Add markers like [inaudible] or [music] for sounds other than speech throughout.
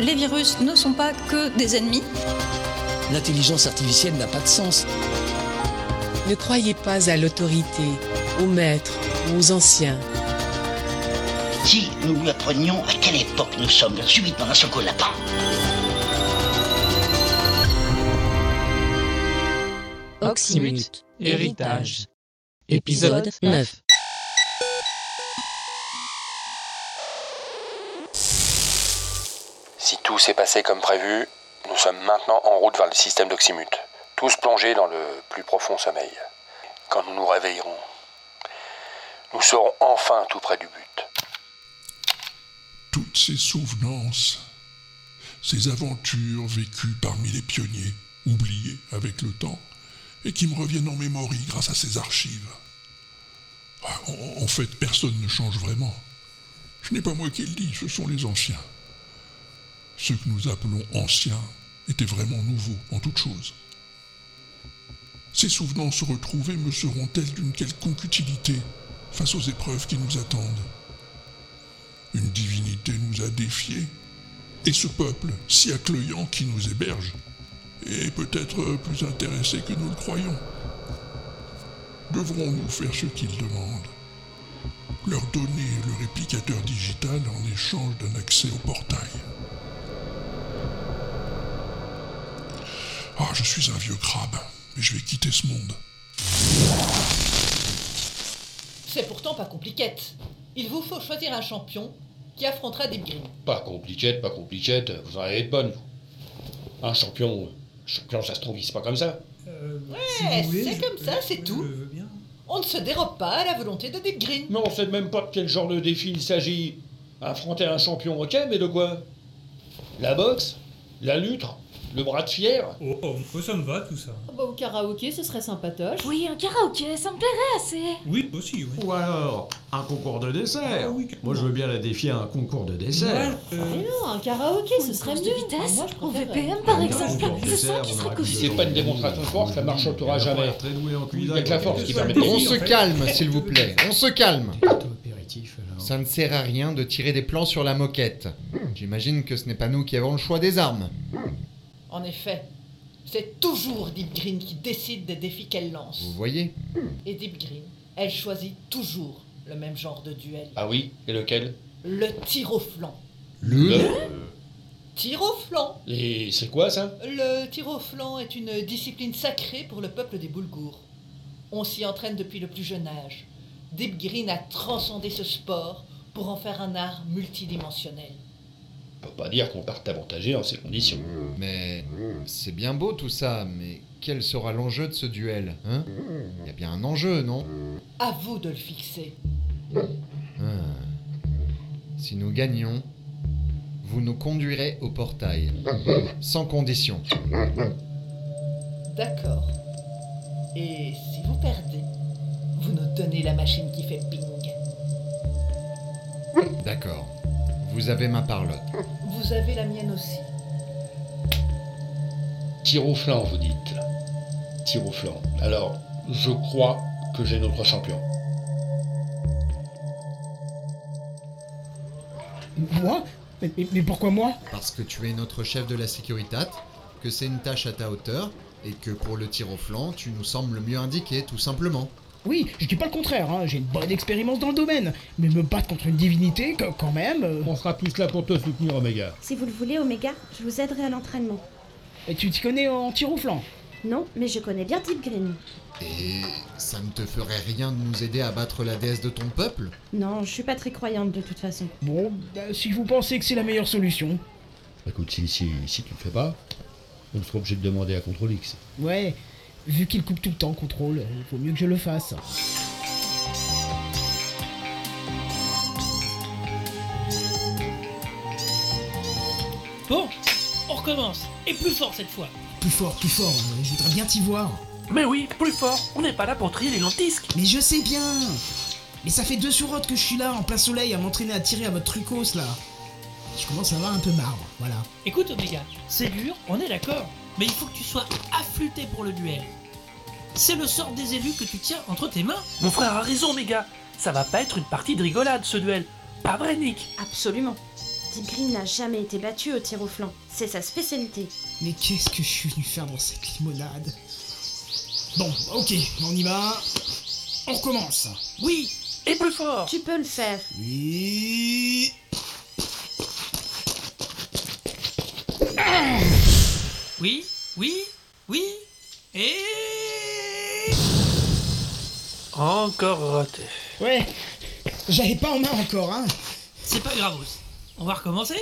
Les virus ne sont pas que des ennemis. L'intelligence artificielle n'a pas de sens. Ne croyez pas à l'autorité, aux maîtres, aux anciens. Si nous lui apprenions à quelle époque nous sommes subitement lapin. Oxymute, héritage. Épisode 9. Si tout s'est passé comme prévu, nous sommes maintenant en route vers le système d'Oxymute, tous plongés dans le plus profond sommeil. Quand nous nous réveillerons, nous serons enfin tout près du but. Toutes ces souvenances, ces aventures vécues parmi les pionniers, oubliées avec le temps, et qui me reviennent en mémoire grâce à ces archives. Ah, En, en fait, personne ne change vraiment. Ce n'est pas moi qui le dis, ce sont les anciens. Ceux que nous appelons anciens étaient vraiment nouveaux en toute chose. Ces souvenances retrouvées me seront-elles d'une quelconque utilité face aux épreuves qui nous attendent? Une divinité nous a défiés, et ce peuple si accueillant qui nous héberge est peut-être plus intéressé que nous le croyons. Devrons-nous faire ce qu'ils demandent? Leur donner le réplicateur digital en échange d'un accès au portail Ah, je suis un vieux crabe, mais je vais quitter ce monde. C'est pourtant pas compliquette. Il vous faut choisir un champion qui affrontera Deep Green. Pas compliquette, pas compliquette, vous en avez de bonnes, vous. Un champion, champion, ça se trouve, c'est pas comme ça. Ouais, c'est comme ça, c'est tout. On ne se dérobe pas à la volonté de Deep Green. Mais on sait même pas de quel genre de défi il s'agit. Affronter un champion, ok, mais de quoi? La boxe? La lutte? Le bras de fier Oh, oh, ça me va tout ça. Bah, au karaoké, ce serait sympatoche. Oui, un karaoké, ça me plairait assez. Oui, aussi, oui. Ou alors, un concours de dessert. Moi, je veux bien la défier à un concours de dessert. Mais non, un karaoké, ce serait mieux. de vitesse Moi, je. VPM, par Un exemple. concours de C'est ça dessert, qui on serait aura cool. plus C'est pas une démonstration de force, ça marchera jamais. Très doué en cuisine. Avec la force qui permet de On se se calme, s'il vous plaît. On se calme. apéritif, alors. Ça ne sert à rien de tirer des plans sur la moquette. J'imagine que ce n'est pas nous qui avons le choix des armes. En effet, c'est toujours Deep Green qui décide des défis qu'elle lance. Vous voyez Et Deep Green, elle choisit toujours le même genre de duel. Ah oui Et lequel? Le tir au flanc. Le Tir au flanc Et c'est quoi ça? Le tir au flanc est une discipline sacrée pour le peuple des Boulgours. On s'y entraîne depuis le plus jeune âge. Deep Green a transcendé ce sport pour en faire un art multidimensionnel. On peut pas dire qu'on parte avantagé en ces conditions. Mais c'est bien beau tout ça, mais quel sera l'enjeu de ce duel Hein? Il y a bien un enjeu, non? À vous de le fixer. Ah. Si nous gagnons, vous nous conduirez au portail. Sans condition. D'accord. Et si vous perdez, vous nous donnez la machine qui fait ping. D'accord. Vous avez ma parlotte. Vous avez la mienne aussi. Tir au flanc, vous dites. Tir au flanc. Alors, je crois que j'ai notre champion. Moi mais, mais- mais pourquoi moi Parce que tu es notre chef de la sécuritat, que c'est une tâche à ta hauteur, et que pour le tir au flanc, tu nous sembles le mieux indiqué, tout simplement. Oui, je dis pas le contraire, hein, j'ai une bonne expérience dans le domaine. Mais me battre contre une divinité, que- quand même. euh, On sera plus là pour te soutenir, Omega. Si vous le voulez, Omega, je vous aiderai à l'entraînement. Et tu t'y connais en tir au flanc? Non, mais je connais bien Deep Green. Et ça ne te ferait rien de nous aider à battre la déesse de ton peuple? Non, je suis pas très croyante de toute façon. Bon, bah, si vous pensez que c'est la meilleure solution. Écoute, si, si, si tu le fais pas, on sera obligé de demander à Control X. Ouais, vu qu'il coupe tout le temps, contrôle, il vaut mieux que je le fasse. Bon, on recommence. Et plus fort cette fois. plus fort, plus fort. euh, Je voudrais bien t'y voir. Mais oui, plus fort. On n'est pas là pour trier les lentisques. Mais je sais bien Mais ça fait deux surottes que je suis là, en plein soleil, à m'entraîner à tirer à votre trucos, là. Je commence à avoir un peu marre, voilà. Écoute, Omega, c'est dur, on est d'accord. Mais il faut que tu sois affûté pour le duel. C'est le sort des élus que tu tiens entre tes mains. Mon frère a raison, Omega. Ça va pas être une partie de rigolade, ce duel. Pas vrai, Nick Absolument. Deep Green n'a jamais été battu au tir au flanc. C'est sa spécialité. Mais qu'est-ce que je suis venu faire dans cette limonade? Bon, ok, on y va. On recommence. Oui, et plus fort. Tu peux le faire. Oui. Oui, oui, oui, et... Encore raté. Ouais, j'avais pas en main encore, hein. C'est pas grave, on va recommencer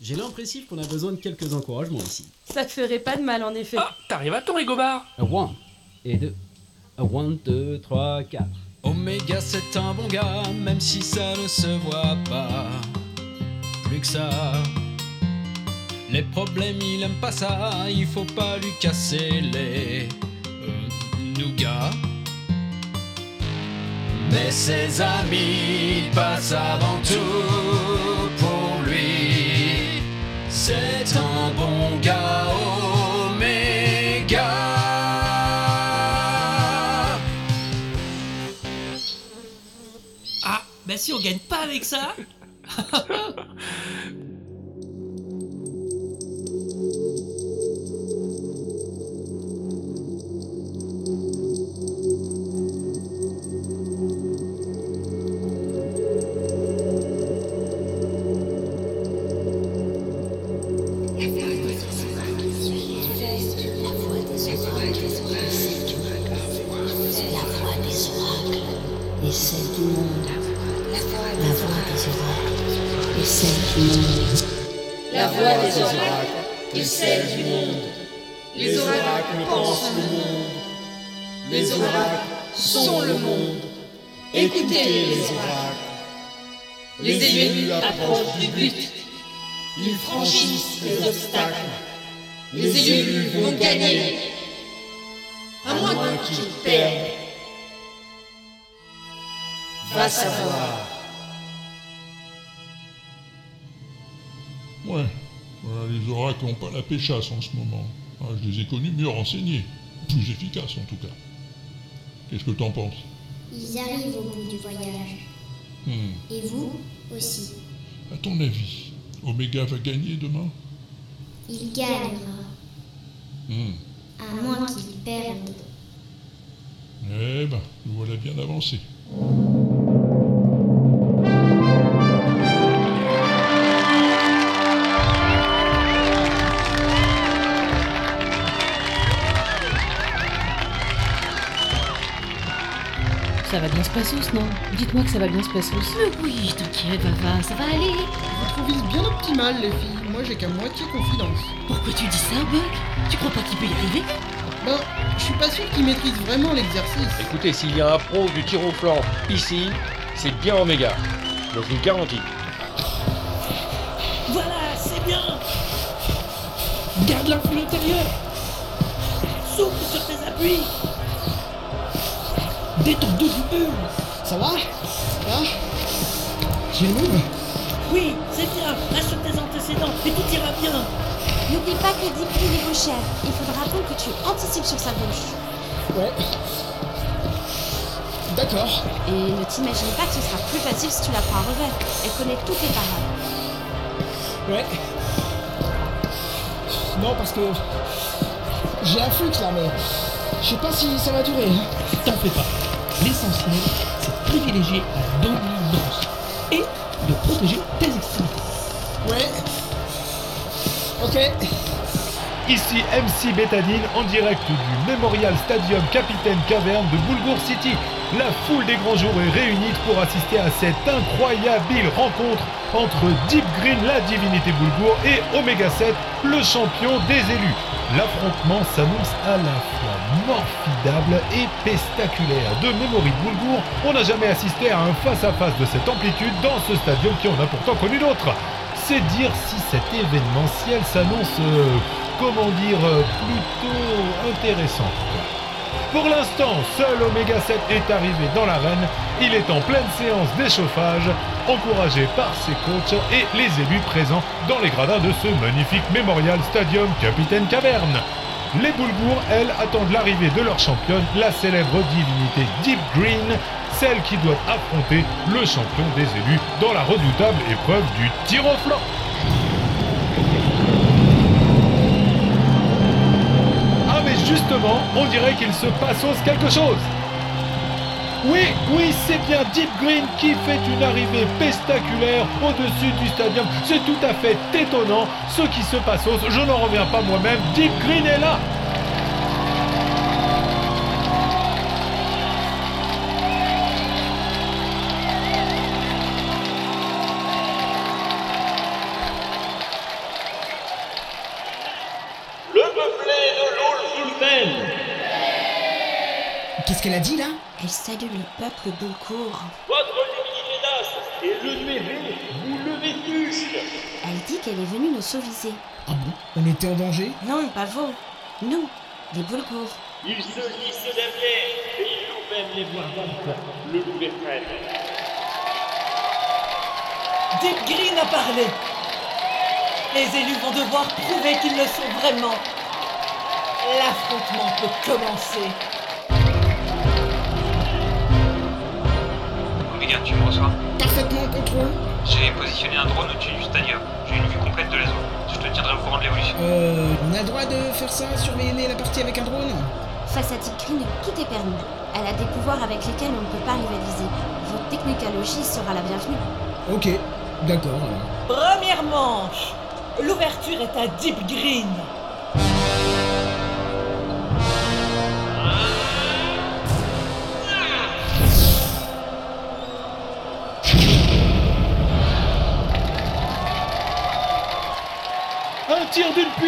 J'ai l'impression qu'on a besoin de quelques encouragements ici. Ça te ferait pas de mal en effet. Ah, t'arrives à ton Rigobard? Un one et deux. Un one, deux, trois, quatre. Oméga c'est un bon gars, même si ça ne se voit pas. Plus que ça. Les problèmes, il aime pas ça, il faut pas lui casser les euh, nougats. Mais ses amis passent avant tout pour lui. C'est un bon gars, Oméga. Ah, bah si on gagne pas avec ça [laughs] La voix des oracles et celle du monde. Les oracles pensent le monde. Les oracles sont le monde. Écoutez les oracles. Les élus approchent du but. Ils franchissent les obstacles. Les élus vont gagner. À moins qu'ils perdent. Va savoir. Ouais, les oracles n'ont pas la péchasse en ce moment. Ah, je les ai connus mieux renseignés, plus efficaces en tout cas. Qu'est-ce que t'en penses? Ils arrivent au bout du voyage. Hmm. Et vous aussi. À ton avis, Omega va gagner demain? Il gagnera. Hmm. À moins qu'il perde. Eh ben, nous voilà bien avancés. Se passer, non Dites-moi que ça va bien se passer. Mais oui, t'inquiète, Vava, ça va aller. Votre trouve bien optimal, les filles. Moi, j'ai qu'à moitié confidence. Pourquoi tu dis ça, Buck? Tu crois pas qu'il peut y arriver? Ben, je suis pas sûr qu'il maîtrise vraiment l'exercice. Écoutez, s'il y a un pro du tir au flanc ici, c'est bien Oméga. Donc une garantie. Voilà, c'est bien Garde l'influx intérieur Souffle sur tes appuis Détends-toi du bulle Ça va le move Oui, c'est bien Reste sur tes antécédents et tout ira bien N'oublie pas que Deep Green est gauchère. Il faudra donc que tu anticipes sur sa gauche. Ouais. D'accord. Et ne t'imagine pas que ce sera plus facile si tu la prends à revers. Elle connaît toutes les parades. Ouais. Non, parce que. J'ai un flux là, mais. Je sais pas si ça va durer. hein. T'en fais pas L'essentiel, c'est de privilégier la dominance et de protéger tes extrémités. Ouais. Ok. Ici MC Bétadine en direct du Memorial Stadium Capitaine Caverne de Boulgour City. La foule des grands jours est réunie pour assister à cette incroyable rencontre entre Deep Green, la divinité Boulgour, et Omega 7, le champion des élus. L'affrontement s'annonce à la fois morfidable et pestaculaire. De Memory de Boulgour, on n'a jamais assisté à un face-à-face de cette amplitude dans ce stadium qui en a pourtant connu d'autres. C'est dire si cet événementiel s'annonce, euh, comment dire, euh, plutôt intéressant. Pour l'instant, seul Omega 7 est arrivé dans l'arène. Il est en pleine séance d'échauffage, encouragé par ses coachs et les élus présents dans les gradins de ce magnifique Memorial Stadium Capitaine Caverne. Les Boulgours, elles, attendent l'arrivée de leur championne, la célèbre divinité Deep Green, celle qui doit affronter le champion des élus dans la redoutable épreuve du tir au flanc. Ah mais justement, on dirait qu'il se passe quelque chose. Oui, oui, c'est bien Deep Green qui fait une arrivée pestaculaire au-dessus du stadium. C'est tout à fait étonnant ce qui se passe. Je n'en reviens pas moi-même. Deep Green est là. Le peuplé de Qu'est-ce qu'elle a dit là? Elle salue le peuple Boulcourt. Votre et le mérite, vous le vétuste Elle dit qu'elle est venue nous sauviser. Ah bon? On était en danger? Non, pas vous. Nous, les Boulgours. Il se se dernier, et il nous même les voir le loup des frères. Deep Green a parlé. Les élus vont devoir prouver qu'ils le sont vraiment. L'affrontement peut commencer. Tu me reçois Parfaitement en contrôle. J'ai positionné un drone au-dessus du stadium. J'ai une vue complète de la zone. Je te tiendrai au courant de l'évolution. Euh, on a le droit de faire ça, surveiller la partie avec un drone Face à Deep Green, tout est permis. Elle a des pouvoirs avec lesquels on ne peut pas rivaliser. Votre technicalogie sera la bienvenue. Ok, d'accord alors. Première manche. L'ouverture est à Deep Green.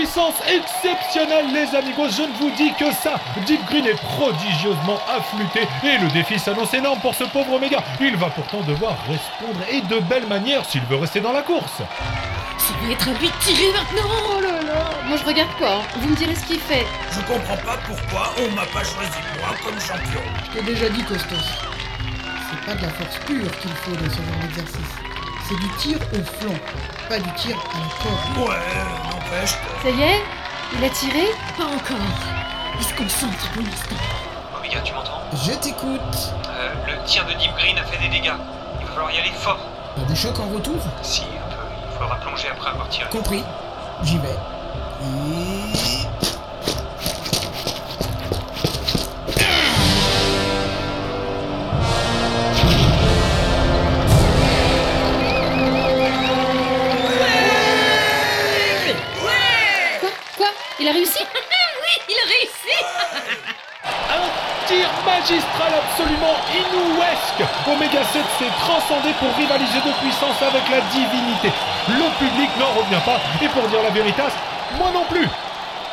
Puissance exceptionnelle, les amigos. Je ne vous dis que ça. Deep Green est prodigieusement affûté et le défi s'annonce énorme pour ce pauvre Omega. Il va pourtant devoir répondre et de belle manière s'il veut rester dans la course. Ça va être à lui de tirer maintenant Oh là là Moi je regarde pas, hein. vous me direz ce qu'il fait. Je comprends pas pourquoi on m'a pas choisi moi comme champion. Je t'ai déjà dit, Costos. C'est pas de la force pure qu'il faut dans ce genre d'exercice. C'est du tir au flanc, pas du tir à la corde. Ouais, n'empêche. Ça y est Il a tiré Pas encore. Il se concentre pour l'instant. Omega, tu m'entends Je t'écoute. Euh, Le tir de Deep Green a fait des dégâts. Il va falloir y aller fort. Pas des chocs en retour Si, un peu. Il faudra plonger après avoir tiré. Compris. J'y vais. Tir magistral absolument inouesque. Omega 7 s'est transcendé pour rivaliser de puissance avec la divinité. Le public n'en revient pas et pour dire la vérité, moi non plus.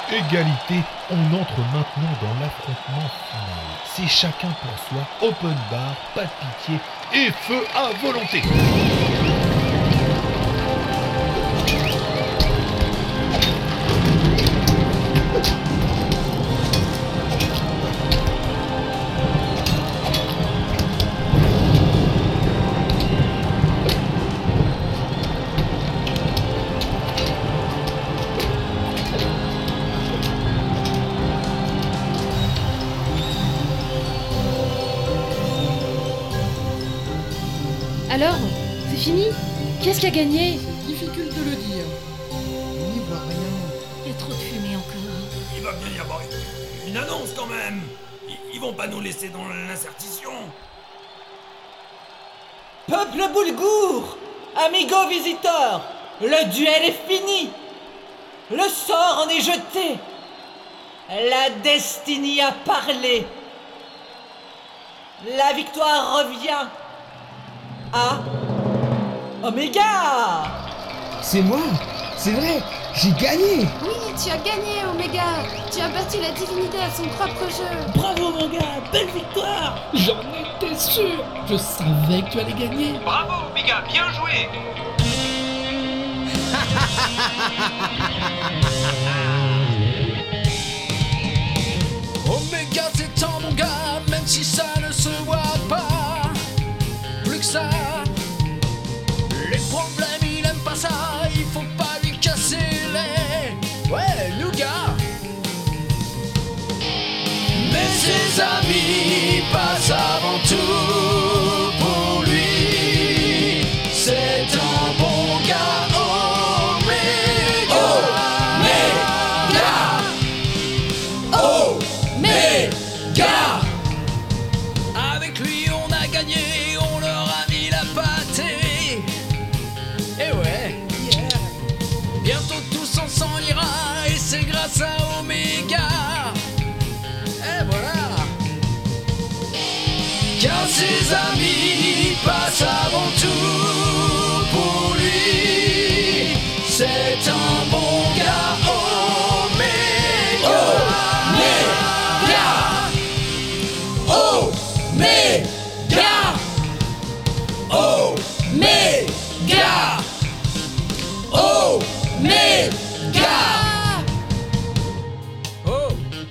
Égalité, on entre maintenant dans l'affrontement final. C'est chacun pour soi, open bar, pas de pitié et feu à volonté. A gagné Difficile de le dire. On n'y voit rien. Il y a trop de fumée encore. Il va bien y avoir une, une annonce quand même. Ils, ils vont pas nous laisser dans l'incertitude. Peuple boulgour Amigo visiteur Le duel est fini Le sort en est jeté La destinée a parlé La victoire revient à Omega, C'est moi C'est vrai J'ai gagné. Oui, tu as gagné, Omega. Tu as battu la divinité à son propre jeu. Bravo, mon gars Belle victoire. J'en étais sûr. Je savais que tu allais gagner. Bravo, Omega, Bien joué. [laughs] Oméga, c'est temps, mon gars Même si ça ne se voit pas. Plus que ça. Amis passent avant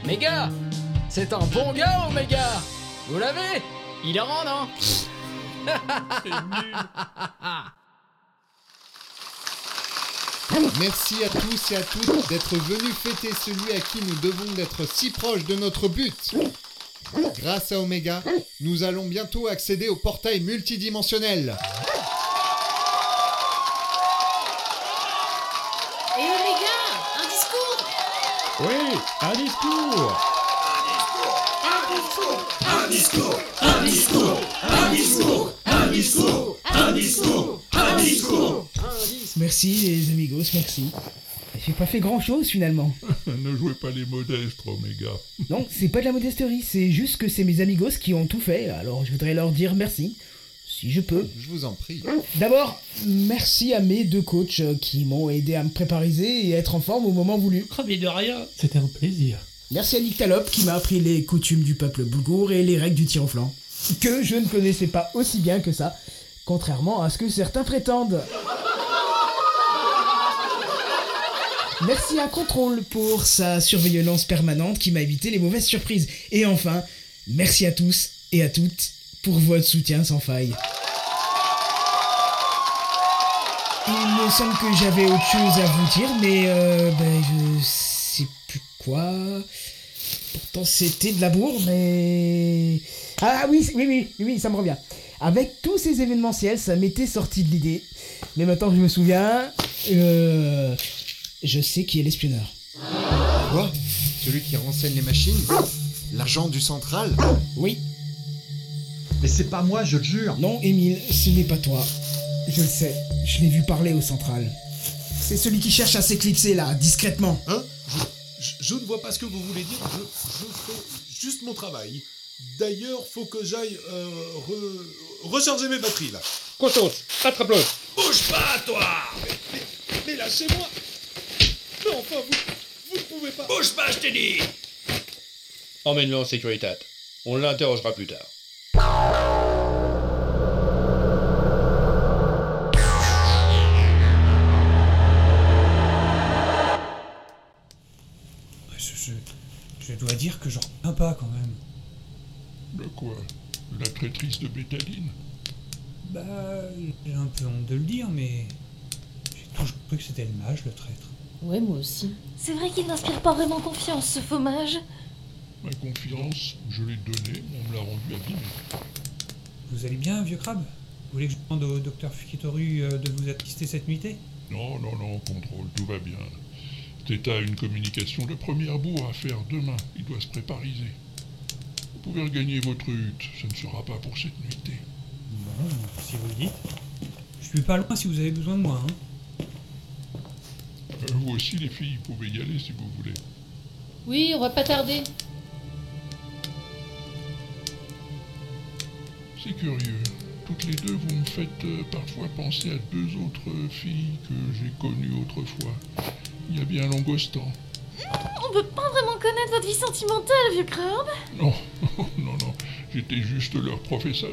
méga C'est un bon gars, Omega Vous l'avez Il est rend, non Merci à tous et à toutes d'être venus fêter celui à qui nous devons d'être si proches de notre but. Grâce à Omega, nous allons bientôt accéder au portail multidimensionnel. Et Omega, un discours Oui, un discours Un discours Un discours Un discours Un discours Un discours Un discours Merci les amigos, merci. J'ai pas fait grand chose finalement. [laughs] ne jouez pas les modestes, Oméga. Non, c'est pas de la modesterie, c'est juste que c'est mes amigos qui ont tout fait, alors je voudrais leur dire merci. Si je peux. Je vous en prie. D'abord, merci à mes deux coachs euh, qui m'ont aidé à me prépariser et être en forme au moment voulu. Oh, mais de rien. C'était un plaisir. Merci à Nick Talop qui m'a appris les coutumes du peuple boulgour et les règles du tir au flanc. Que je ne connaissais pas aussi bien que ça, contrairement à ce que certains prétendent. Merci à Contrôle pour sa surveillance permanente qui m'a évité les mauvaises surprises. Et enfin, merci à tous et à toutes pour votre soutien sans faille. Il me semble que j'avais autre chose à vous dire, mais euh, ben, je sais plus quoi. Pourtant c'était de la bourre, mais... Ah oui, oui, oui, oui, ça me revient. Avec tous ces événementiels, ça m'était sorti de l'idée. Mais maintenant que je me souviens, euh, je sais qui est l'espionneur. Quoi? Celui qui renseigne les machines? L'agent du central? Oui. Mais c'est pas moi, je le jure. Non, Émile, ce n'est pas toi. Je le sais, je l'ai vu parler au central. C'est celui qui cherche à s'éclipser là, discrètement. Hein? Je, je ne vois pas ce que vous voulez dire. Je, je fais juste mon travail. D'ailleurs, faut que j'aille euh, re- recharger mes batteries là. Costos, attrape-le Bouge pas, toi mais, mais- mais lâchez-moi Mais enfin, vous, vous ne pouvez pas Bouge pas, je t'ai dit Emmène-le en sécurité. On l'interrogera plus tard. Dois dire que j'en reviens pas quand même. De quoi? La traîtrise de bétaline Bah, j'ai un peu honte de le dire, mais j'ai toujours cru que c'était le mage, le traître. Ouais, moi aussi. C'est vrai qu'il n'inspire pas vraiment confiance, ce faux mage. Ma confiance, je l'ai donnée, mais on me l'a rendue abîmée. Vous allez bien, vieux crabe? Vous voulez que je demande au docteur Fukitoru euh, de vous assister cette nuitée? Non, non, non, contrôle, tout va bien. Theta a une communication de première bourre à faire demain. Il doit se prépariser. Vous pouvez regagner votre hutte, ce ne sera pas pour cette nuitée. Bon, si vous le dites. Je suis pas loin si vous avez besoin de moi, hein. Euh, vous aussi, les filles, vous pouvez y aller si vous voulez. Oui, on va pas tarder. C'est curieux. Toutes les deux, vous me faites euh, parfois penser à deux autres filles que j'ai connues autrefois. Il y a bien longtemps. On peut pas vraiment connaître votre vie sentimentale, vieux crabe. Non, [laughs] non, non, j'étais juste leur professeur.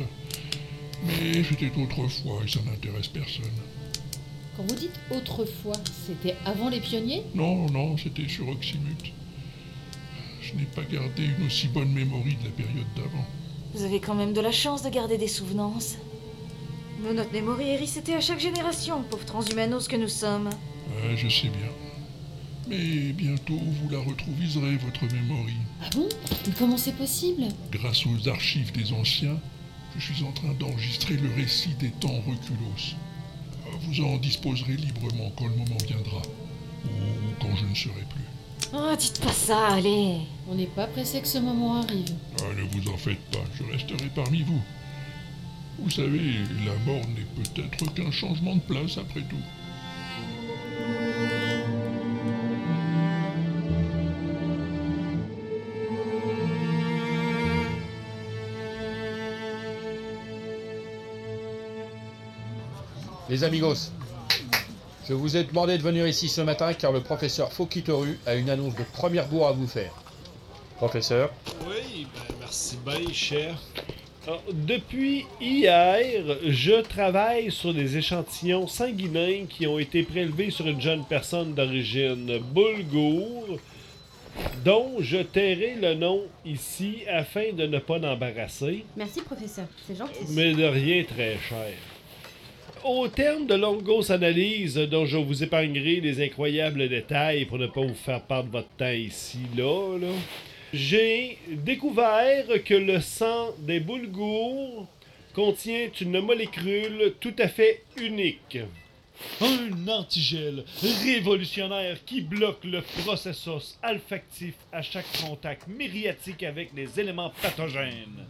Mais c'était autrefois et ça n'intéresse personne. Quand vous dites autrefois, c'était avant les pionniers? Non, non, c'était sur Oxymute. Je n'ai pas gardé une aussi bonne mémoire de la période d'avant. Vous avez quand même de la chance de garder des souvenances. Mais notre mémoire est resetée à chaque génération, pauvres transhumanos que nous sommes. Ouais, je sais bien. Mais bientôt vous la retrouviserez, votre mémoire. Ah bon? Mais comment c'est possible? Grâce aux archives des anciens, je suis en train d'enregistrer le récit des temps reculos. Vous en disposerez librement quand le moment viendra, ou quand je ne serai plus. Oh, dites pas ça, allez. On n'est pas pressé que ce moment arrive. Ah, ne vous en faites pas, je resterai parmi vous. Vous savez, la mort n'est peut-être qu'un changement de place après tout. Les amigos, je vous ai demandé de venir ici ce matin car le professeur Fokitoru a une annonce de première bourre à vous faire. Professeur Oui, ben, merci bien, cher. Alors, depuis hier, je travaille sur des échantillons sanguinins qui ont été prélevés sur une jeune personne d'origine boulgoure, dont je tairai le nom ici afin de ne pas l'embarrasser, Merci, professeur. C'est gentil. mais de rien très cher. Au terme de longues analyses dont je vous épargnerai les incroyables détails pour ne pas vous faire perdre votre temps ici, là, là, j'ai découvert que le sang des boulgours contient une molécule tout à fait unique. Un antigel révolutionnaire qui bloque le processus olfactif à chaque contact mériatique avec les éléments pathogènes.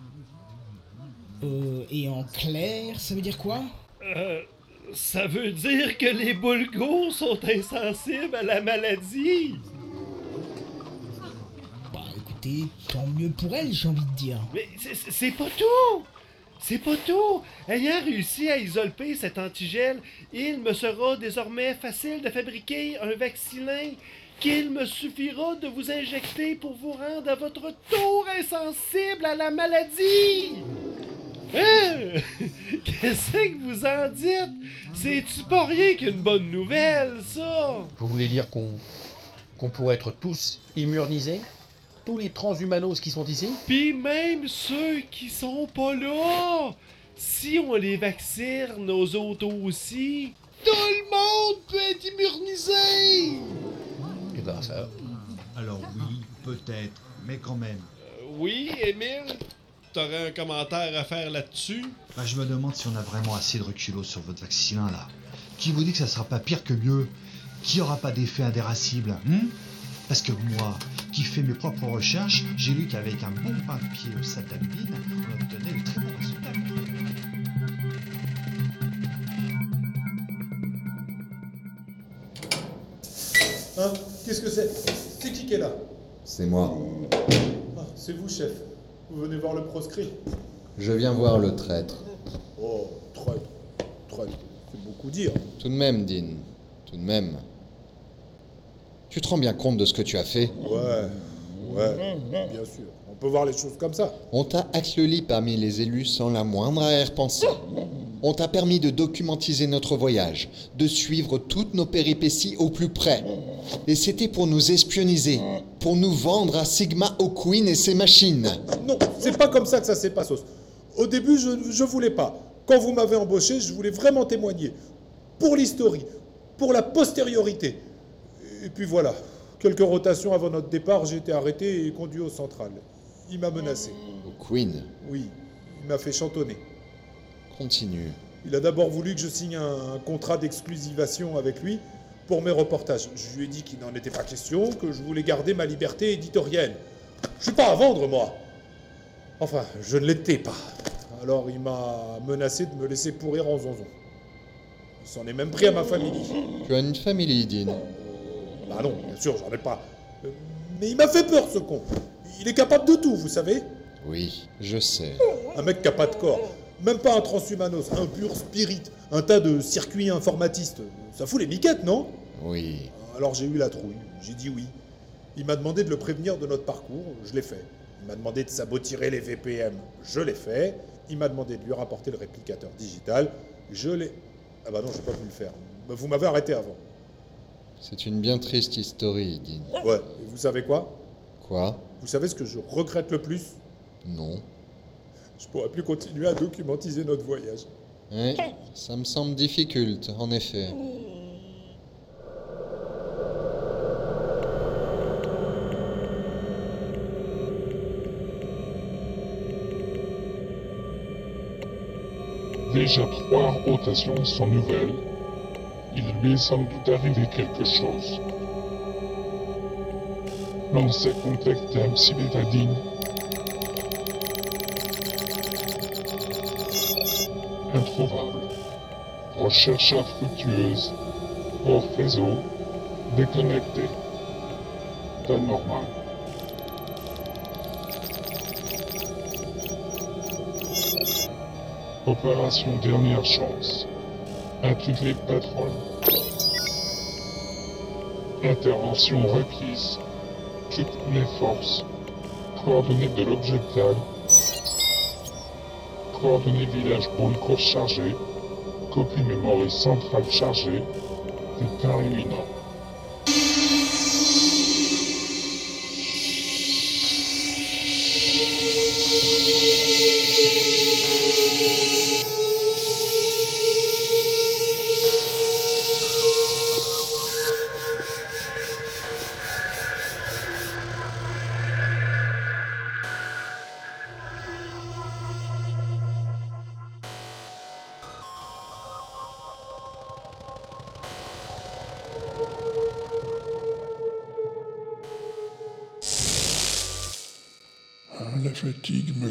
Euh, et en clair, ça veut dire quoi? Euh, ça veut dire que les boulgours sont insensibles à la maladie. Bah écoutez, tant mieux pour elle, j'ai envie de dire. Mais c'est- pas tout! C'est pas tout! Ayant réussi à isoler cet antigel, il me sera désormais facile de fabriquer un vaccin qu'il me suffira de vous injecter pour vous rendre à votre tour insensible à la maladie! Hein? [laughs] Qu'est-ce que vous en dites? C'est-tu pas rien qu'une bonne nouvelle, ça? Vous voulez dire qu'on qu'on pourrait être tous immunisés? Tous les transhumanos qui sont ici? Puis même ceux qui sont pas là, si on les vaccine, nos autos aussi, tout le monde peut être immunisé! Eh ben ça. Alors oui, peut-être, mais quand même. Oui, Émile, t'aurais un commentaire à faire là-dessus? Bah, je me demande si on a vraiment assez de reculos sur votre vaccin là. Qui vous dit que ça sera pas pire que mieux Qui aura pas d'effet indéracible hein? Parce que moi, qui fais mes propres recherches, j'ai lu qu'avec un bon pain de pied au sable d'albine, on obtenait de très bons résultats. Hein? Qu'est-ce que c'est? C'est qui qui est là? C'est moi. Ah, C'est vous, chef. Vous venez voir le proscrit. Je viens voir le traître. Oh, traître. Traître. C'est beaucoup dire. Tout de même, Dean. Tout de même. Tu te rends bien compte de ce que tu as fait? Ouais. Ouais. Bien sûr. On peut voir les choses comme ça. On t'a axleli parmi les élus sans la moindre arrière-pensée. On t'a permis de documentiser notre voyage, de suivre toutes nos péripéties au plus près. Et c'était pour nous espioniser, pour nous vendre à Sigma O'Queen et ses machines. Non, c'est pas comme ça que ça s'est passé. Au début, je, je voulais pas. Quand vous m'avez embauché, je voulais vraiment témoigner. Pour l'historie, pour la postériorité. Et puis voilà. Quelques rotations avant notre départ, j'ai été arrêté et conduit au central. Il m'a menacé. Queen, Oui, il m'a fait chantonner. continue. Il a d'abord voulu que je signe un, un contrat d'exclusivation avec lui pour mes reportages. Je lui ai dit qu'il n'en était pas question, que je voulais garder ma liberté éditoriale. Je suis pas à vendre, moi. Enfin, je ne l'étais pas. Alors il m'a menacé de me laisser pourrir en zonzon. Il s'en est même pris à ma famille. Tu as une famille, Dean. Bah non, bien sûr, j'en ai pas. Mais il m'a fait peur, ce con. Il est capable de tout, vous savez. Oui, je sais. Un mec qui a pas de corps. Même pas un transhumanos, un pur spirit. Un tas de circuits informatistes. Ça fout les miquettes, non? Oui. Alors j'ai eu la trouille. J'ai dit oui. Il m'a demandé de le prévenir de notre parcours. Je l'ai fait. Il m'a demandé de sabotirer les VPM. Je l'ai fait. Il m'a demandé de lui rapporter le réplicateur digital. Je l'ai. Ah bah non, j'ai pas pu le faire. Bah, Vous m'avez arrêté avant. C'est une bien triste histoire, Dean. Ouais. Et vous savez quoi? Quoi? Vous savez ce que je regrette le plus? Non. Je pourrais plus continuer à documentiser notre voyage. Ça me semble difficile, en effet. Déjà trois rotations sans nouvelles. Il lui est sans doute arrivé quelque chose. Lancez contact à M. Bétadine Recherche infructueuse. Hors réseau. Déconnecté. Temps normal. Opération dernière chance. Intitulé patron. Intervention requise. Toutes les forces. Coordonnées de l'objectal. Coordonnées village pour une course chargée. Copie mémoire centrale chargée. Départ imminent.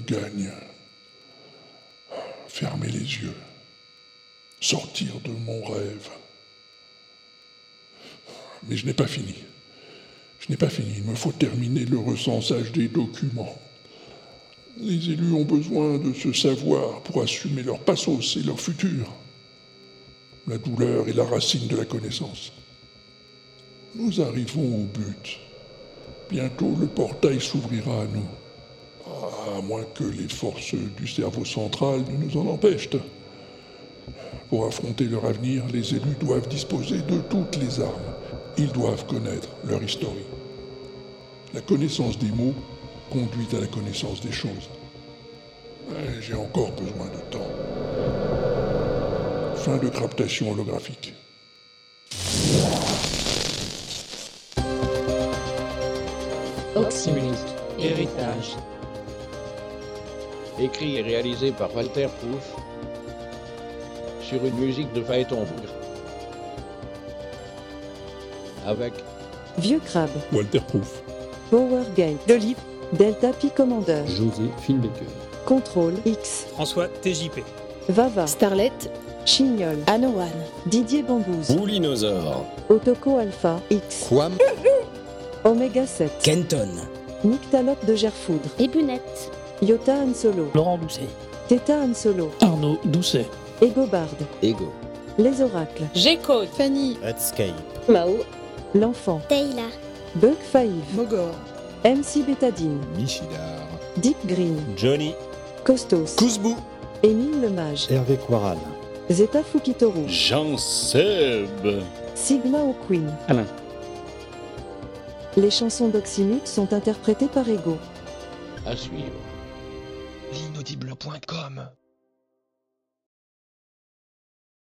Gagne. Fermer les yeux. Sortir de mon rêve. Mais je n'ai pas fini. Je n'ai pas fini. Il me faut terminer le recensage des documents. Les élus ont besoin de ce savoir pour assumer leur passos et leur futur. La douleur est la racine de la connaissance. Nous arrivons au but. Bientôt le portail s'ouvrira à nous. À moins que les forces du cerveau central ne nous en empêchent. Pour affronter leur avenir, les élus doivent disposer de toutes les armes. Ils doivent connaître leur historie. La connaissance des mots conduit à la connaissance des choses. J'ai encore besoin de temps. Fin de captation holographique. Héritage. Écrit et réalisé par Walter Proof sur une musique de Phaéton. Avec Vieux Crabe, Walter Proof. Power Gate, Dolive, Delta P Commander, José Finbaker. Contrôle X, François TJP. Vava, Starlet, Chignol, Anowan, Didier Bambouze, Boulinosaure. Otoko Alpha X, Quam. Oméga 7, Kenton. Nyctalope de Gerfoudre, Ébunette, Iota Han Solo, Laurent Doucet. Theta Han Solo, Arnaud Doucet. Egobard, Ego. Les Oracles, G-Code, Fanny, Redscape. Mao, L'Enfant, Taylor, Bug Five, Mogor, MC Bétadine, Michidar. Deep Green, Johnny. Costos, Kouzbou. Émile Lemage, Hervé Quaral. Zeta Fukitoru, Jean Seb. Sigma O'Queen. Alain. Les chansons d'Oxymute sont interprétées par Ego. à suivre. L'inaudible.com